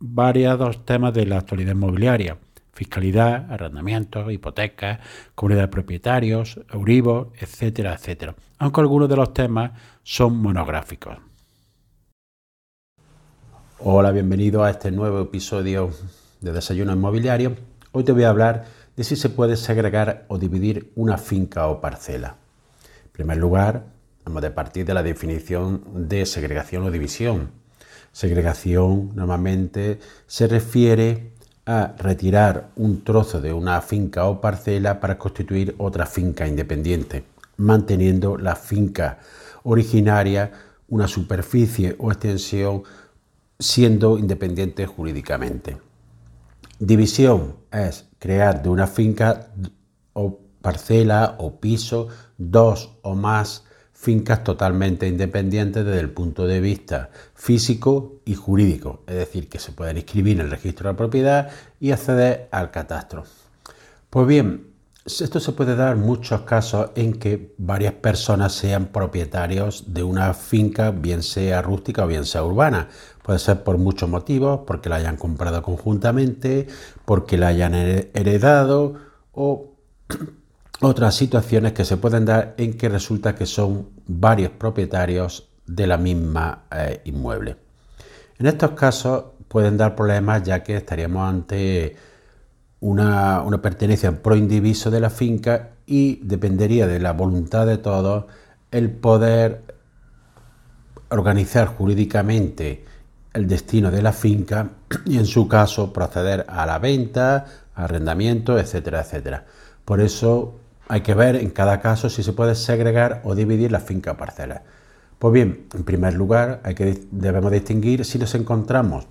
variados temas de la actualidad inmobiliaria, fiscalidad, arrendamientos, hipotecas, comunidad de propietarios, etcétera, etcétera, aunque algunos de los temas son monográficos. Hola, bienvenido a este nuevo episodio de Desayuno Inmobiliario. Hoy te voy a hablar de si se puede segregar o dividir una finca o parcela. En primer lugar, vamos a partir de la definición de segregación o división. Segregación normalmente se refiere a retirar un trozo de una finca o parcela para constituir otra finca independiente, manteniendo la finca originaria una superficie o extensión siendo independiente jurídicamente. División es crear de una finca o parcela o piso dos o más fincas totalmente independientes desde el punto de vista físico y jurídico, es decir, que se pueden inscribir en el registro de propiedad y acceder al catastro. Pues bien, esto se puede dar en muchos casos en que varias personas sean propietarios de una finca, bien sea rústica o bien sea urbana. Puede ser por muchos motivos, porque la hayan comprado conjuntamente, porque la hayan heredado o otras situaciones que se pueden dar en que resulta que son varios propietarios de la misma eh, inmueble. En estos casos pueden dar problemas ya que estaríamos ante una, una pertenencia pro indiviso de la finca y dependería de la voluntad de todos el poder organizar jurídicamente el destino de la finca y en su caso proceder a la venta, arrendamiento, etcétera, etcétera. Por eso hay que ver en cada caso si se puede segregar o dividir la finca parcelas. Pues bien, en primer lugar, hay que, debemos distinguir si nos encontramos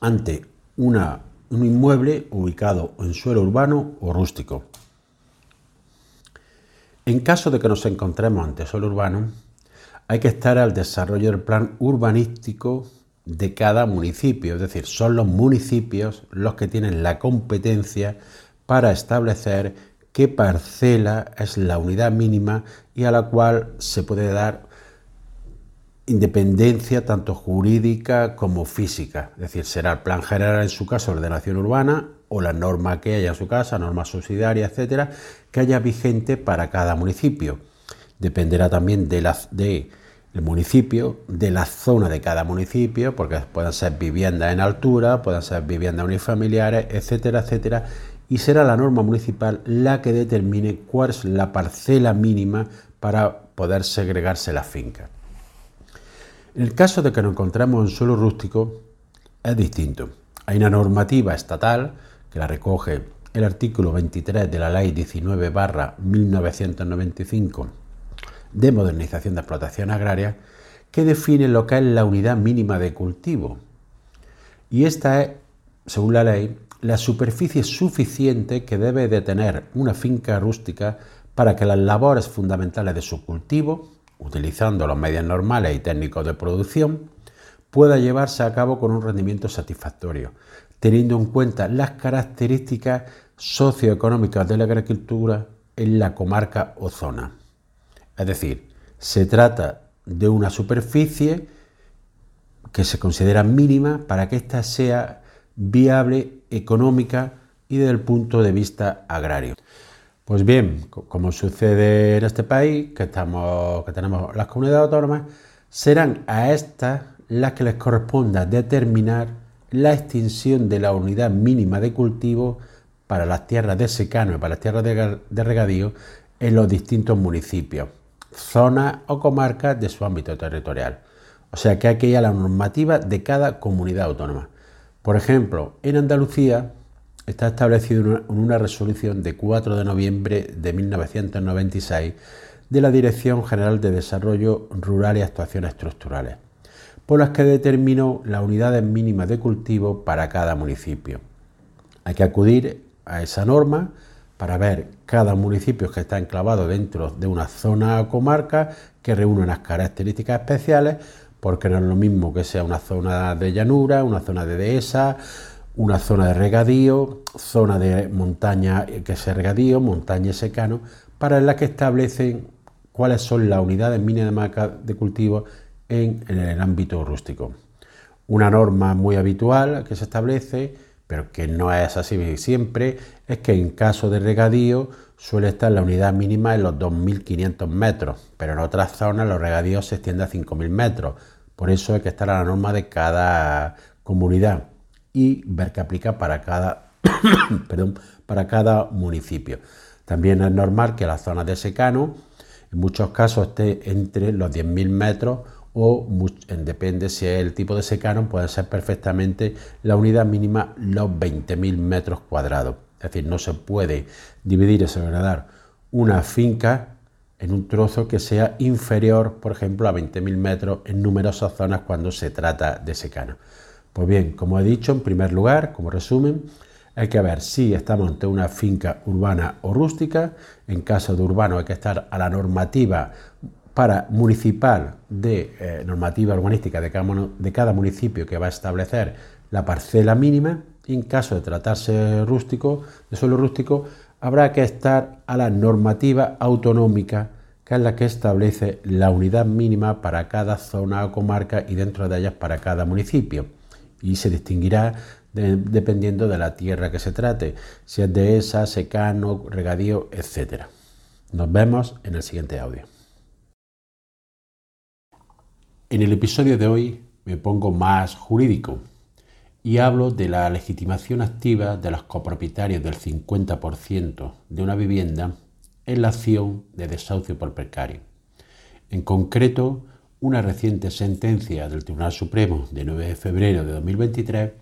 ante un inmueble ubicado en suelo urbano o rústico. En caso de que nos encontremos ante suelo urbano, hay que estar al desarrollo del plan urbanístico de cada municipio, es decir, son los municipios los que tienen la competencia para establecer qué parcela es la unidad mínima y a la cual se puede dar independencia tanto jurídica como física. Es decir, será el plan general en su caso, ordenación urbana, o la norma que haya en su casa, norma subsidiaria, etcétera, que haya vigente para cada municipio. Dependerá también de la, de el municipio, de la zona de cada municipio, porque pueden ser viviendas en altura, pueden ser viviendas unifamiliares, etcétera, etcétera, y será la norma municipal la que determine cuál es la parcela mínima para poder segregarse la finca. En el caso de que nos encontremos en suelo rústico, es distinto. Hay una normativa estatal que la recoge el artículo 23 de la Ley 19 1995 de modernización de explotación agraria que define lo que es la unidad mínima de cultivo. Y esta es, según la ley, la superficie suficiente que debe de tener una finca rústica para que las labores fundamentales de su cultivo, utilizando los medios normales y técnicos de producción, pueda llevarse a cabo con un rendimiento satisfactorio, teniendo en cuenta las características socioeconómicas de la agricultura en la comarca o zona. Es decir, se trata de una superficie que se considera mínima para que ésta sea viable, económica y desde el punto de vista agrario. Pues bien, como sucede en este país, que, tenemos las comunidades autónomas, serán a estas las que les corresponda determinar la extinción de la unidad mínima de cultivo para las tierras de secano y para las tierras de, de regadío en los distintos municipios, zonas o comarcas de su ámbito territorial. O sea que hay la normativa de cada comunidad autónoma. Por ejemplo, en Andalucía está establecido en una resolución de 4 de noviembre de 1996 de la Dirección General de Desarrollo Rural y Actuaciones Estructurales. por las que determinó las unidades mínimas de cultivo para cada municipio. Hay que acudir a esa norma para ver cada municipio que está enclavado dentro de una zona o comarca que reúne unas características especiales, porque no es lo mismo que sea una zona de llanura, una zona de dehesa, una zona de regadío, zona de montaña que sea regadío, montaña y secano, para las que establecen cuáles son las unidades mínimas de cultivo en, en el ámbito rústico. Una norma muy habitual que se establece pero que no es así siempre, es que en caso de regadío suele estar la unidad mínima en los 2.500 metros, pero en otras zonas los regadíos se extienden a 5.000 metros. Por eso hay que estar a la norma de cada comunidad y ver qué aplica para cada, perdón, para cada municipio. También es normal que las zonas de secano en muchos casos esté entre los 10.000 metros o depende si es el tipo de secano, puede ser perfectamente la unidad mínima los 20.000 metros cuadrados. Es decir, no se puede dividir y segregar una finca en un trozo que sea inferior, por ejemplo, a 20.000 metros en numerosas zonas cuando se trata de secano. Pues bien, como he dicho, en primer lugar, como resumen, hay que ver si estamos ante una finca urbana o rústica. En caso de urbano hay que estar a la normativa para municipal de eh, normativa urbanística de cada, de cada, municipio que va a establecer la parcela mínima. en caso de tratarse rústico, de suelo rústico, habrá que estar a la normativa autonómica, que es la que establece la unidad mínima para cada zona o comarca y dentro de ellas para cada municipio. Y se distinguirá dependiendo de la tierra que se trate, si es dehesa, secano, regadío, etc. Nos vemos en el siguiente audio. En el episodio de hoy me pongo más jurídico y hablo de la legitimación activa de los copropietarios del 50% de una vivienda en la acción de desahucio por precario. En concreto, una reciente sentencia del Tribunal Supremo de 9 de febrero de 2023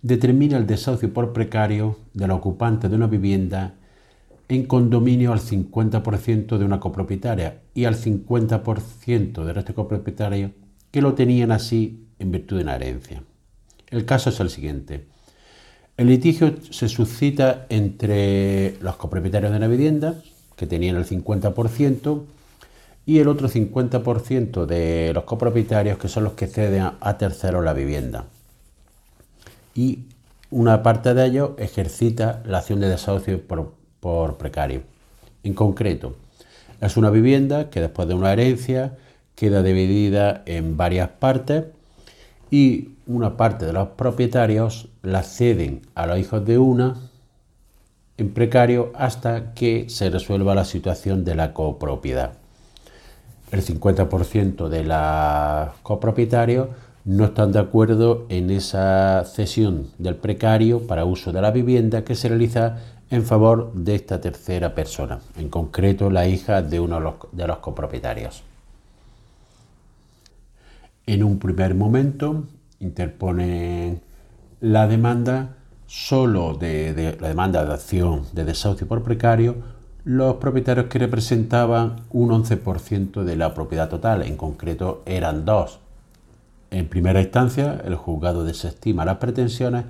determina el desahucio por precario del ocupante de una vivienda en condominio al 50% de una copropietaria y al 50% del resto copropietario que lo tenían así en virtud de una herencia. El caso es el siguiente. El litigio se suscita entre los copropietarios de la vivienda, que tenían el 50%, y el otro 50% de los copropietarios, que son los que ceden a terceros la vivienda. Y una parte de ellos ejercita la acción de desahucio por por precario. En concreto, es una vivienda que después de una herencia queda dividida en varias partes y una parte de los propietarios la ceden a los hijos de una en precario hasta que se resuelva la situación de la copropiedad. El 50% de los copropietarios no están de acuerdo en esa cesión del precario para uso de la vivienda que se realiza en favor de esta tercera persona, en concreto la hija de uno de los, copropietarios. En un primer momento interpone la demanda solo de, la demanda de acción de desahucio por precario los propietarios que representaban un 11% de la propiedad total, en concreto eran dos. En primera instancia, el juzgado desestima las pretensiones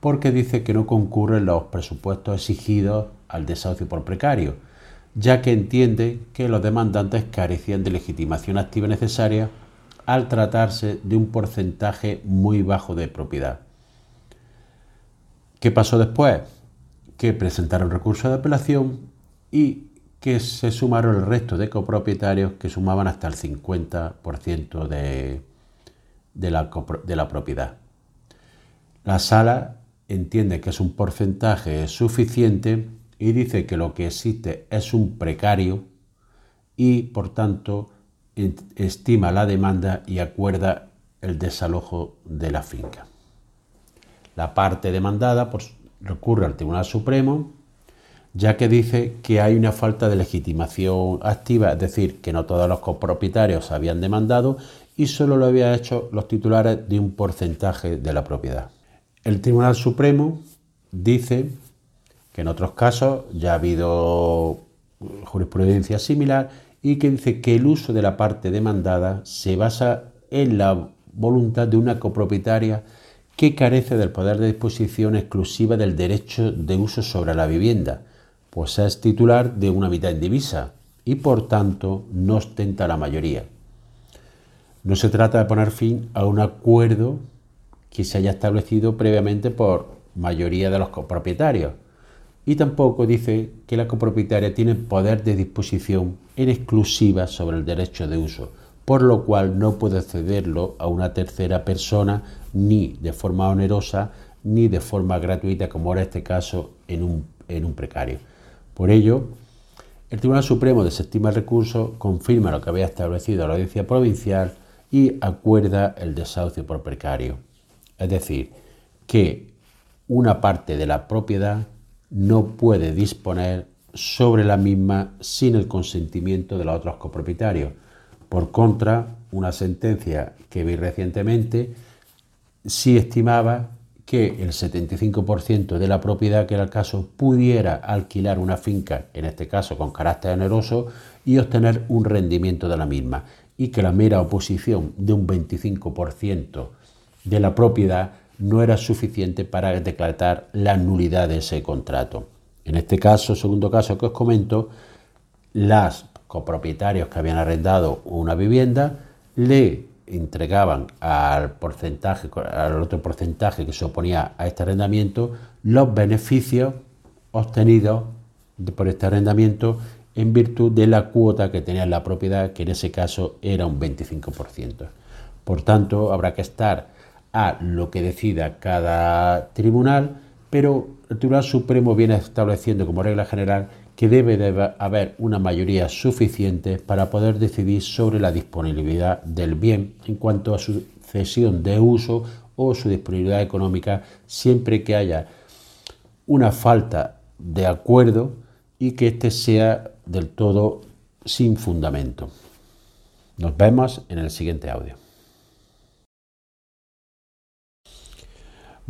porque dice que no concurren los presupuestos exigidos al desahucio por precario, ya que entiende que los demandantes carecían de legitimación activa necesaria al tratarse de un porcentaje muy bajo de propiedad. ¿Qué pasó después? Que presentaron recurso de apelación y que se sumaron el resto de copropietarios que sumaban hasta el 50% de, de, la, de la propiedad. La sala entiende que es un porcentaje suficiente y dice que lo que existe es un precario y por tanto estima la demanda y acuerda el desalojo de la finca. La parte demandada pues, recurre al Tribunal Supremo ya que dice que hay una falta de legitimación activa, es decir, que no todos los copropietarios habían demandado y solo lo habían hecho los titulares de un porcentaje de la propiedad. El Tribunal Supremo dice que en otros casos ya ha habido jurisprudencia similar y que dice que el uso de la parte demandada se basa en la voluntad de una copropietaria que carece del poder de disposición exclusiva del derecho de uso sobre la vivienda, pues es titular de una mitad indivisa y por tanto no ostenta la mayoría. No se trata de poner fin a un acuerdo que se haya establecido previamente por mayoría de los copropietarios. Y tampoco dice que la copropietaria tiene poder de disposición en exclusiva sobre el derecho de uso, por lo cual no puede cederlo a una tercera persona ni de forma onerosa ni de forma gratuita, como era este caso en un, precario. Por ello, el Tribunal Supremo desestima el recurso, confirma lo que había establecido la audiencia provincial y acuerda el desahucio por precario. Es decir, que una parte de la propiedad no puede disponer sobre la misma sin el consentimiento de los otros copropietarios. Por contra, una sentencia que vi recientemente sí estimaba que el 75% de la propiedad, que era el caso, pudiera alquilar una finca, en este caso con carácter oneroso, y obtener un rendimiento de la misma, y que la mera oposición de un 25% de la propiedad no era suficiente para declarar la nulidad de ese contrato. En este caso, segundo caso que os comento, las copropietarios que habían arrendado una vivienda le entregaban al porcentaje, al otro porcentaje que se oponía a este arrendamiento, los beneficios obtenidos por este arrendamiento en virtud de la cuota que tenía la propiedad, que en ese caso era un 25%. Por tanto, habrá que estar a lo que decida cada tribunal, pero el Tribunal Supremo viene estableciendo como regla general que debe de haber una mayoría suficiente para poder decidir sobre la disponibilidad del bien en cuanto a su cesión de uso o su disponibilidad económica, siempre que haya una falta de acuerdo y que éste sea del todo sin fundamento. Nos vemos en el siguiente audio.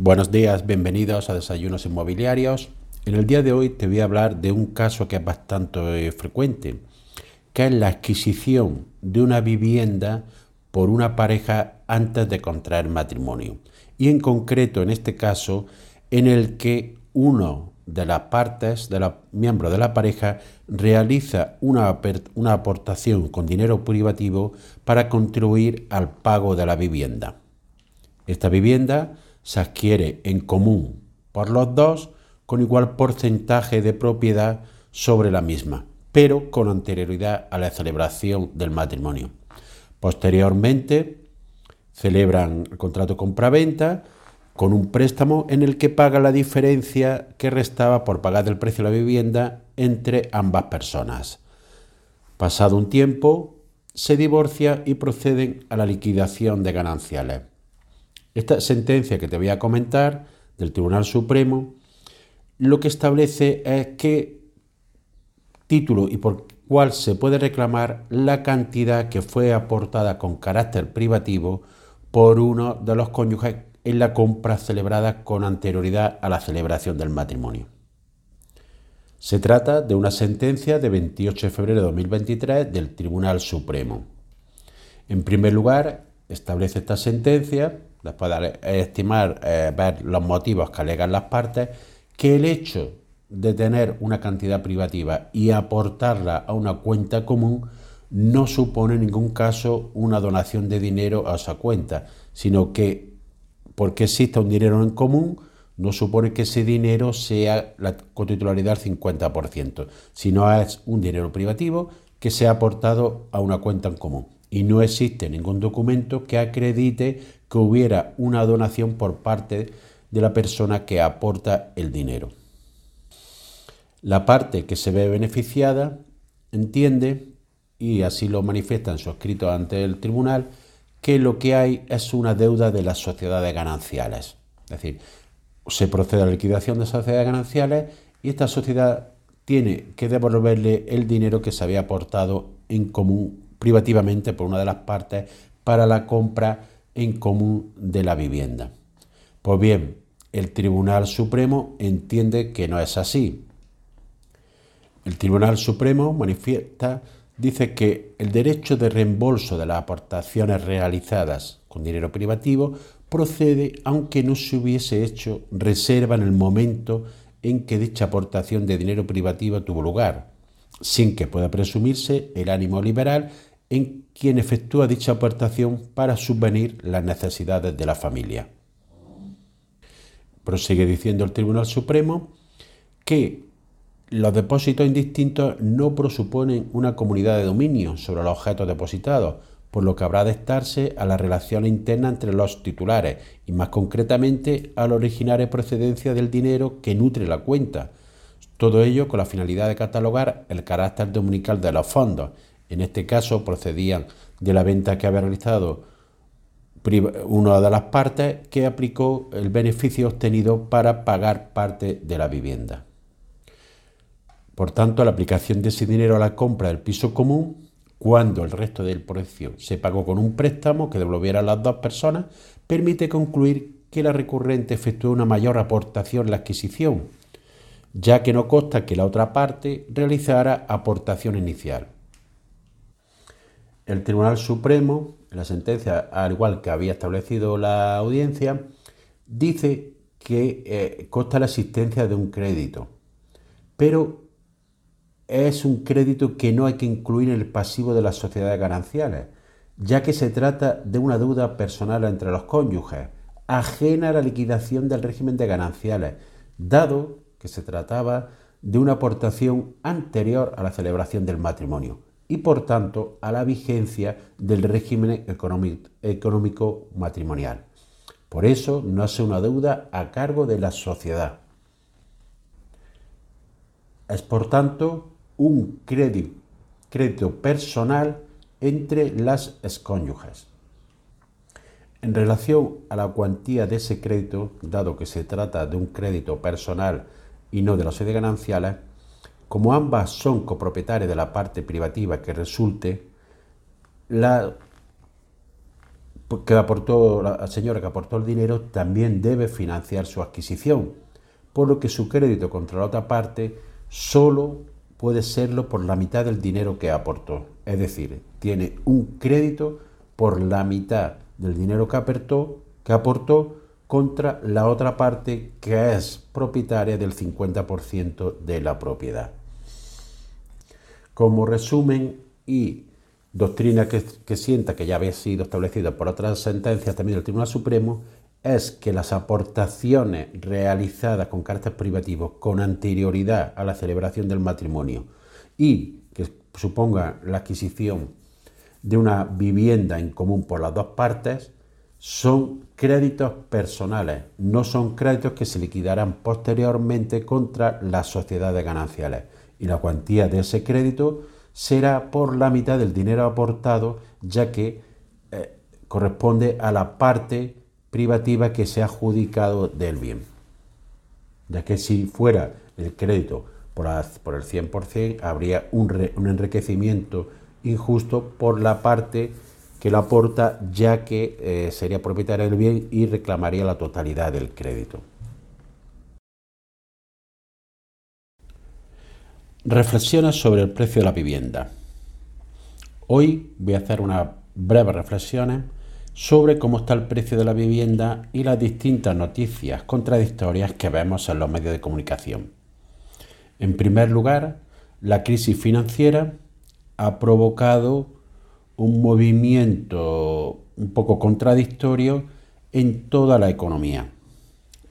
Buenos días, bienvenidos a Desayunos Inmobiliarios. En el día de hoy te voy a hablar de un caso que es bastante eh, frecuente, que es la adquisición de una vivienda por una pareja antes de contraer matrimonio. Y en concreto, en este caso, en el que uno de las partes, de los miembros de la pareja, realiza una, una aportación con dinero privativo para contribuir al pago de la vivienda. Esta vivienda se adquiere en común por los dos con igual porcentaje de propiedad sobre la misma, pero con anterioridad a la celebración del matrimonio. Posteriormente, celebran el contrato compra-venta con un préstamo en el que paga la diferencia que restaba por pagar el precio de la vivienda entre ambas personas. Pasado un tiempo, se divorcia y proceden a la liquidación de gananciales. Esta sentencia que te voy a comentar del Tribunal Supremo lo que establece es qué título y por cuál se puede reclamar la cantidad que fue aportada con carácter privativo por uno de los cónyuges en la compra celebrada con anterioridad a la celebración del matrimonio. Se trata de una sentencia de 28 de febrero de 2023 del Tribunal Supremo. En primer lugar, establece esta sentencia después de estimar, eh, ver los motivos que alegan las partes, que el hecho de tener una cantidad privativa y aportarla a una cuenta común no supone en ningún caso una donación de dinero a esa cuenta, sino que porque exista un dinero en común, no supone que ese dinero sea la cotitularidad al 50%, sino es un dinero privativo que se ha aportado a una cuenta en común. Y no existe ningún documento que acredite que hubiera una donación por parte de la persona que aporta el dinero. La parte que se ve beneficiada entiende, y así lo manifiesta en su escrito ante el tribunal, que lo que hay es una deuda de las sociedades gananciales. Es decir, se procede a la liquidación de sociedades gananciales y esta sociedad tiene que devolverle el dinero que se había aportado en común privativamente por una de las partes para la compra en común de la vivienda. Pues bien, el Tribunal Supremo entiende que no es así. El Tribunal Supremo manifiesta, dice que el derecho de reembolso de las aportaciones realizadas con dinero privativo procede aunque no se hubiese hecho reserva en el momento en que dicha aportación de dinero privativo tuvo lugar, sin que pueda presumirse el ánimo liberal en quien efectúa dicha aportación para subvenir las necesidades de la familia. Prosigue diciendo el Tribunal Supremo que los depósitos indistintos no presuponen una comunidad de dominio sobre los objetos depositados, por lo que habrá de estarse a la relación interna entre los titulares y más concretamente al originario procedencia del dinero que nutre la cuenta. Todo ello con la finalidad de catalogar el carácter dominical de los fondos. En este caso procedían de la venta que había realizado una de las partes que aplicó el beneficio obtenido para pagar parte de la vivienda. Por tanto, la aplicación de ese dinero a la compra del piso común cuando el resto del precio se pagó con un préstamo que devolviera a las dos personas, permite concluir que la recurrente efectuó una mayor aportación en la adquisición, ya que no consta que la otra parte realizara aportación inicial. El Tribunal Supremo, en la sentencia, al igual que había establecido la audiencia, dice que eh, consta la existencia de un crédito, pero es un crédito que no hay que incluir en el pasivo de las sociedades gananciales, ya que se trata de una deuda personal entre los cónyuges, ajena a la liquidación del régimen de gananciales, dado que se trataba de una aportación anterior a la celebración del matrimonio y por tanto a la vigencia del régimen económico matrimonial. Por eso no es una deuda a cargo de la sociedad. Es por tanto un crédito, personal entre las excónyuges. En relación a la cuantía de ese crédito, dado que se trata de un crédito personal y no de la sede gananciales, como ambas son copropietarias de la parte privativa que resulte, la que aportó la señora que aportó el dinero también debe financiar su adquisición, por lo que su crédito contra la otra parte solo puede serlo por la mitad del dinero que aportó. Es decir, tiene un crédito por la mitad del dinero que aportó, que aportó contra la otra parte que es propietaria del 50% de la propiedad. Como resumen y doctrina que, sienta que ya había sido establecida por otras sentencias también del Tribunal Supremo, es que las aportaciones realizadas con carácter privativo con anterioridad a la celebración del matrimonio y que suponga la adquisición de una vivienda en común por las dos partes son créditos personales, no son créditos que se liquidarán posteriormente contra las sociedades gananciales y la cuantía de ese crédito será por la mitad del dinero aportado ya que eh, corresponde a la parte privativa que se ha adjudicado del bien. Ya que si fuera el crédito por, por el 100%, habría un, un enriquecimiento injusto por la parte que lo aporta, ya que eh, sería propietaria del bien y reclamaría la totalidad del crédito. Reflexiones sobre el precio de la vivienda. Hoy voy a hacer unas breves reflexiones sobre cómo está el precio de la vivienda y las distintas noticias contradictorias que vemos en los medios de comunicación. En primer lugar, la crisis financiera ha provocado un movimiento un poco contradictorio en toda la economía.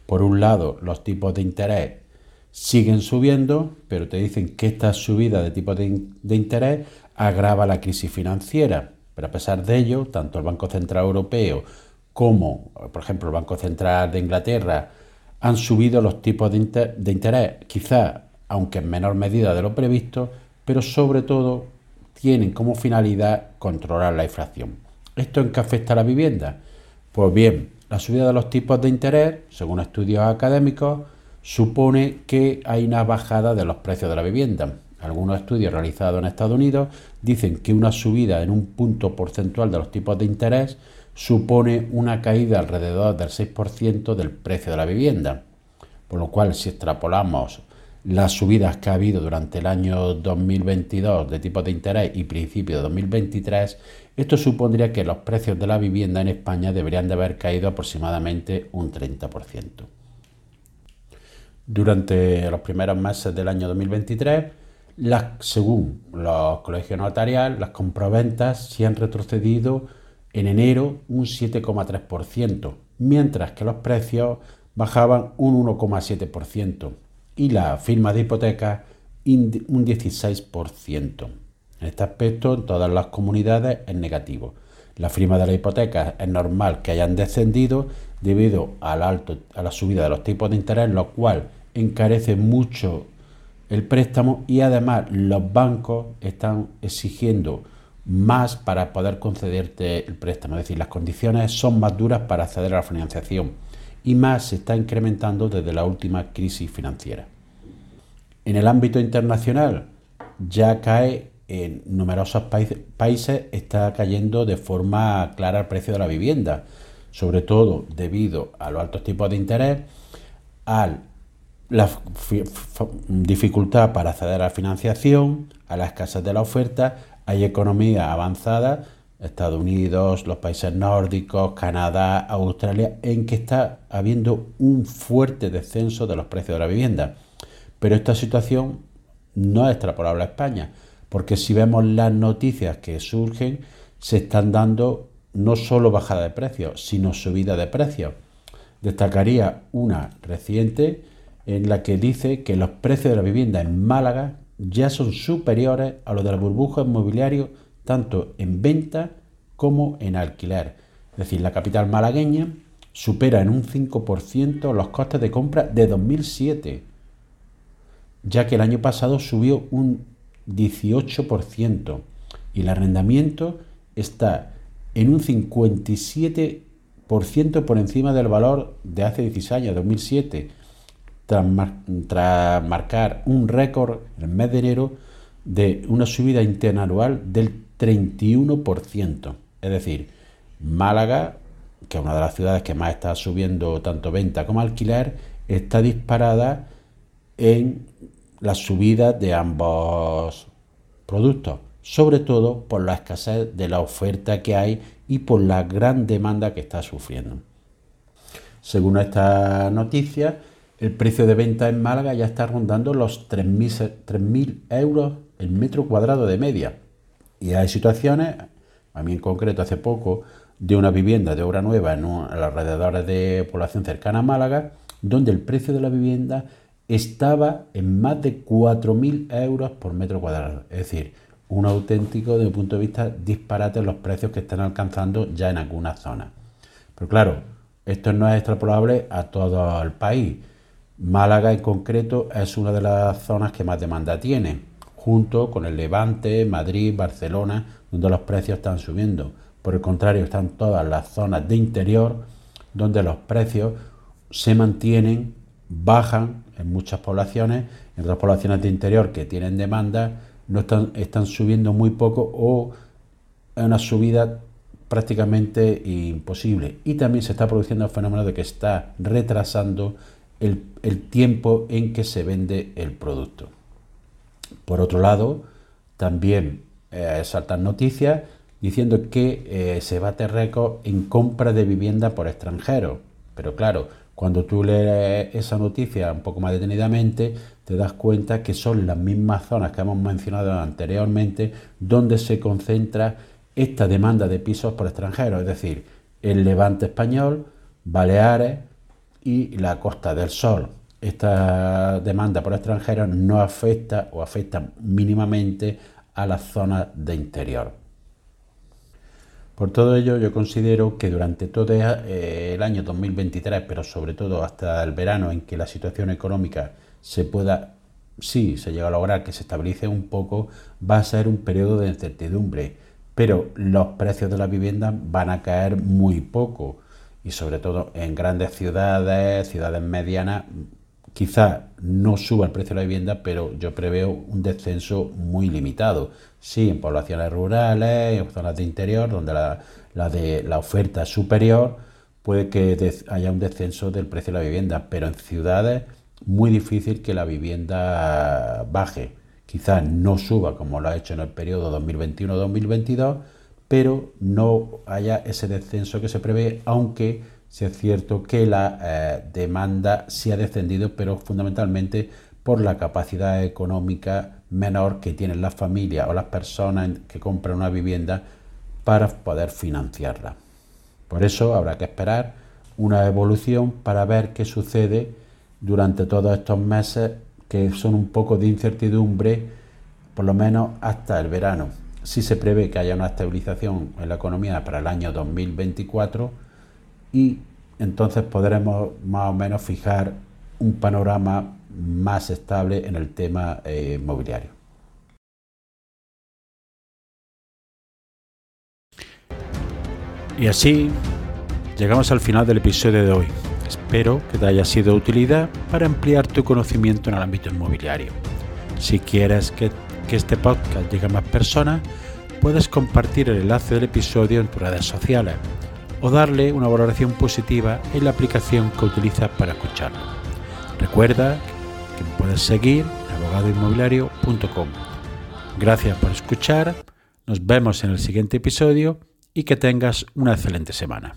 Por un lado, los tipos de interés siguen subiendo, pero te dicen que esta subida de tipos de, interés agrava la crisis financiera pero a pesar de ello, tanto el Banco Central Europeo como, por ejemplo, el Banco Central de Inglaterra han subido los tipos de, interés, quizá aunque en menor medida de lo previsto, pero sobre todo tienen como finalidad controlar la inflación. ¿Esto en qué afecta a la vivienda? Pues bien, la subida de los tipos de interés, según estudios académicos, supone que hay una bajada de los precios de la vivienda. Algunos estudios realizados en Estados Unidos dicen que una subida en un punto porcentual de los tipos de interés supone una caída alrededor del 6% del precio de la vivienda. Por lo cual, si extrapolamos las subidas que ha habido durante el año 2022 de tipos de interés y principio de 2023, esto supondría que los precios de la vivienda en España deberían de haber caído aproximadamente un 30%. Durante los primeros meses del año 2023, según los colegios notariales, las compraventas se han retrocedido en enero un 7,3%, mientras que los precios bajaban un 1,7% y la firma de hipotecas un 16%. En este aspecto, en todas las comunidades es negativo. La firma de la hipoteca es normal que hayan descendido debido a la subida de los tipos de interés, lo cual encarece mucho el préstamo y además los bancos están exigiendo más para poder concederte el préstamo. Es decir, las condiciones son más duras para acceder a la financiación y más se está incrementando desde la última crisis financiera. En el ámbito internacional ya cae en numerosos países, está cayendo de forma clara el precio de la vivienda, sobre todo debido a los altos tipos de interés, a la dificultad para acceder a la financiación, a la escasez de la oferta, hay economías avanzadas Estados Unidos, los países nórdicos, Canadá, Australia, en que está habiendo un fuerte descenso de los precios de la vivienda. Pero esta situación no es extrapolable a España, porque si vemos las noticias que surgen, se están dando no solo bajada de precios, sino subida de precios. Destacaría una reciente en la que dice que los precios de la vivienda en Málaga ya son superiores a los de la burbuja inmobiliaria tanto en venta como en alquiler. Es decir, la capital malagueña supera en un 5% los costes de compra de 2007, ya que el año pasado subió un 18% y el arrendamiento está en un 57% por encima del valor de hace 16 años, 2007, tras, marcar un récord en el mes de enero de una subida interanual del 31%. Es decir, Málaga, que es una de las ciudades que más está subiendo tanto venta como alquiler, está disparada en la subida de ambos productos, sobre todo por la escasez de la oferta que hay y por la gran demanda que está sufriendo. Según esta noticia, el precio de venta en Málaga ya está rondando los 3.000 euros el metro cuadrado de media, y hay situaciones, a mí en concreto hace poco, de una vivienda de obra nueva en, los alrededores de población cercana a Málaga, donde el precio de la vivienda estaba en más de 4.000 euros por metro cuadrado. Es decir, un auténtico, desde mi punto de vista, disparate en los precios que están alcanzando ya en algunas zonas. Pero claro, esto no es extrapolable a todo el país. Málaga en concreto es una de las zonas que más demanda tiene junto con el Levante, Madrid, Barcelona, donde los precios están subiendo. Por el contrario, están todas las zonas de interior, donde los precios se mantienen, bajan en muchas poblaciones, en otras poblaciones de interior que tienen demanda, no están, están subiendo muy poco o es una subida prácticamente imposible. Y también se está produciendo el fenómeno de que está retrasando el, tiempo en que se vende el producto. Por otro lado, también eh, saltan noticias diciendo que eh, se bate récord en compra de vivienda por extranjeros. Pero claro, cuando tú lees esa noticia un poco más detenidamente, te das cuenta que son las mismas zonas que hemos mencionado anteriormente donde se concentra esta demanda de pisos por extranjeros, es decir, el levante español, Baleares y la Costa del Sol. Esta demanda por extranjeros no afecta o afecta mínimamente a las zonas de interior. Por todo ello, yo considero que durante todo eh, el año 2023, pero sobre todo hasta el verano en que la situación económica se pueda, sí, se llega a lograr que se estabilice un poco, va a ser un periodo de incertidumbre, pero los precios de la vivienda van a caer muy poco y sobre todo en grandes ciudades, ciudades medianas, Quizá no suba el precio de la vivienda, pero yo preveo un descenso muy limitado. Sí, en poblaciones rurales, en zonas de interior, donde la, la oferta es superior, puede que haya un descenso del precio de la vivienda, pero en ciudades muy difícil que la vivienda baje. Quizás no suba como lo ha hecho en el periodo 2021-2022, pero no haya ese descenso que se prevé, aunque sí es cierto que la eh, demanda sí ha descendido, pero fundamentalmente por la capacidad económica menor que tienen las familias o las personas que compran una vivienda para poder financiarla. Por eso habrá que esperar una evolución para ver qué sucede durante todos estos meses que son un poco de incertidumbre, por lo menos hasta el verano. Si se prevé que haya una estabilización en la economía para el año 2024 y entonces podremos más o menos fijar un panorama más estable en el tema eh, inmobiliario. Y así llegamos al final del episodio de hoy. Espero que te haya sido de utilidad para ampliar tu conocimiento en el ámbito inmobiliario. Si quieres que, que este podcast llegue a más personas, puedes compartir el enlace del episodio en tus redes sociales o darle una valoración positiva en la aplicación que utilizas para escucharlo. Recuerda que me puedes seguir en abogadoinmobiliario.com. Gracias por escuchar, nos vemos en el siguiente episodio y que tengas una excelente semana.